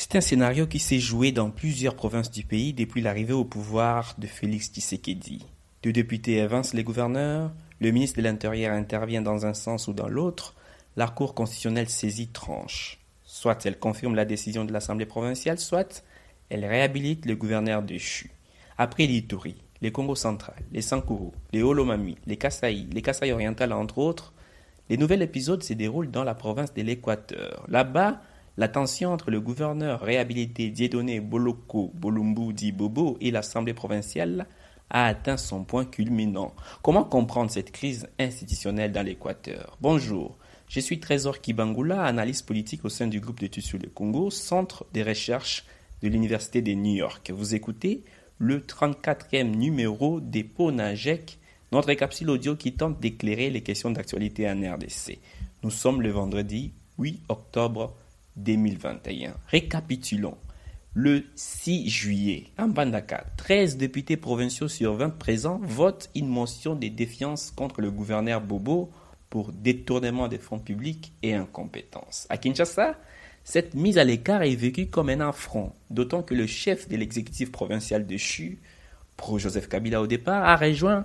C'est un scénario qui s'est joué dans plusieurs provinces du pays depuis l'arrivée au pouvoir de Félix Tshisekedi. Deux députés avancent les gouverneurs, le ministre de l'Intérieur intervient dans un sens ou dans l'autre, la Cour constitutionnelle saisit tranche. Soit elle confirme la décision de l'Assemblée provinciale, soit elle réhabilite le gouverneur déchu. Après l'Ituri, les Congo central, les Sankuru, les Holomami, les Kasaï, les Kasaï orientales entre autres, les nouveaux épisodes se déroulent dans la province de l'Équateur. Là-bas, la tension entre le gouverneur réhabilité Dieudonné Boloko Bolumbu Di Bobo et l'Assemblée provinciale a atteint son point culminant. Comment comprendre cette crise institutionnelle dans l'Équateur? Bonjour, je suis Trésor Kibangula, analyste politique au sein du groupe d'études sur le Congo, centre des recherches de l'Université de New York. Vous écoutez le 34e numéro des PONAGEC, notre capsule audio qui tente d'éclairer les questions d'actualité en RDC. Nous sommes le vendredi 8 octobre 2021. Récapitulons. Le 6 juillet, en Bandaka, 13 députés provinciaux sur 20 présents votent une motion de défiance contre le gouverneur Bobo pour détournement des fonds publics et incompétence. À Kinshasa, cette mise à l'écart est vécue comme un affront, d'autant que le chef de l'exécutif provincial de CHU, pro-Joseph Kabila au départ, a rejoint,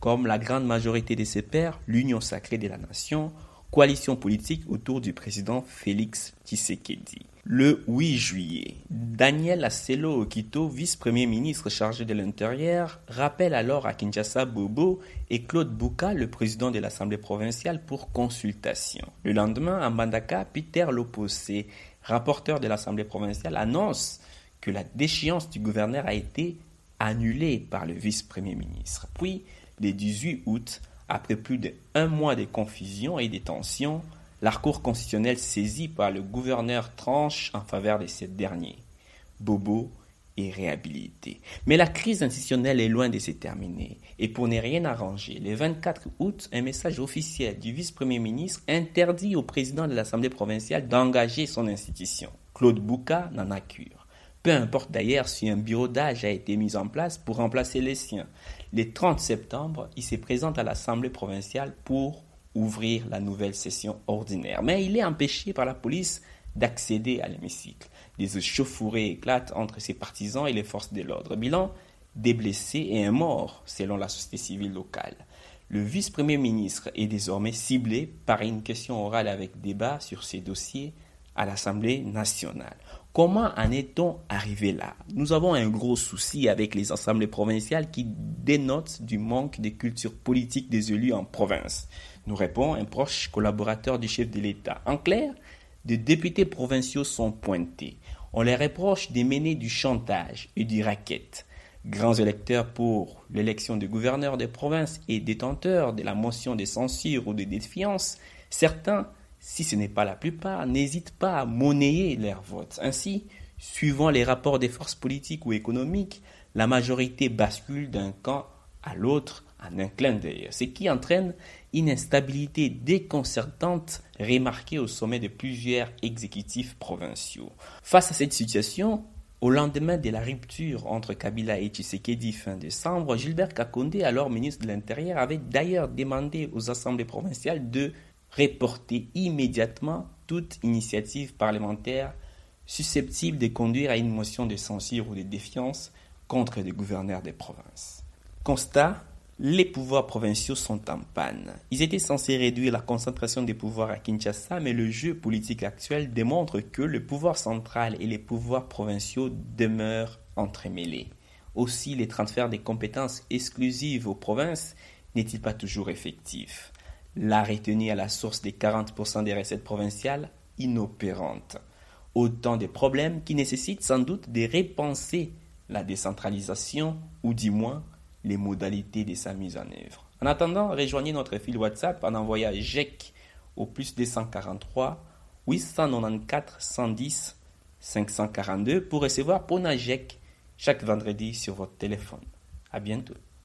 comme la grande majorité de ses pairs, l'Union sacrée de la nation, coalition politique autour du président Félix Tshisekedi. Le 8 juillet, Daniel Asselo Okito, vice-premier ministre chargé de l'Intérieur, rappelle alors à Kinshasa Bobo et Claude Bouka, le président de l'Assemblée provinciale, pour consultation. Le lendemain, à Mbandaka, Peter Loposé, rapporteur de l'Assemblée provinciale, annonce que la déchéance du gouverneur a été annulée par le vice-premier ministre. Puis, le 18 août, après plus d'un mois de confusion et de tensions, la Cour constitutionnelle saisie par le gouverneur tranche en faveur de ce dernier. Bobo est réhabilité. Mais la crise institutionnelle est loin de se terminer. Et pour ne rien arranger, le 24 août, un message officiel du vice-premier ministre interdit au président de l'Assemblée provinciale d'engager son institution. Claude Bouka n'en a cure. Peu importe d'ailleurs si un bureau d'âge a été mis en place pour remplacer les siens. Le 30 septembre, il se présente à l'Assemblée provinciale pour ouvrir la nouvelle session ordinaire. Mais il est empêché par la police d'accéder à l'hémicycle. Des échauffourées éclatent entre ses partisans et les forces de l'ordre. Bilan des blessés et un mort, selon la société civile locale. Le vice-premier ministre est désormais ciblé par une question orale avec débat sur ces dossiers à l'Assemblée nationale. Comment en est-on arrivé là? Nous avons un gros souci avec les assemblées provinciales qui dénotent du manque de culture politique des élus en province nous répond un proche collaborateur du chef de l'État. En clair, des députés provinciaux sont pointés. On les reproche de mener du chantage et du racket. Grands électeurs pour l'élection du gouverneur des provinces et détenteurs de la motion de censure ou de défiance, certains, si ce n'est pas la plupart, n'hésitent pas à monnayer leur vote. Ainsi, suivant les rapports des forces politiques ou économiques, la majorité bascule d'un camp à l'autre en un clin d'œil, ce qui entraîne une instabilité déconcertante remarquée au sommet de plusieurs exécutifs provinciaux. Face à cette situation, au lendemain de la rupture entre Kabila et Tshisekedi fin décembre, Gilbert Kakonde, alors ministre de l'Intérieur, avait d'ailleurs demandé aux assemblées provinciales de reporter immédiatement toute initiative parlementaire susceptible de conduire à une motion de censure ou de défiance contre les gouverneurs des provinces. Constat les pouvoirs provinciaux sont en panne. Ils étaient censés réduire la concentration des pouvoirs à Kinshasa, mais le jeu politique actuel démontre que le pouvoir central et les pouvoirs provinciaux demeurent entremêlés. Aussi, les transferts des compétences exclusives aux provinces n'est-il pas toujours effectif? La retenue à la source des 40% des recettes provinciales inopérante. Autant de problèmes qui nécessitent sans doute de repenser la décentralisation ou du moins les modalités de sa mise en œuvre. En attendant, rejoignez notre fil WhatsApp en envoyant GEC au plus 243 894 110 542 pour recevoir Pona GEC chaque vendredi sur votre téléphone. À bientôt.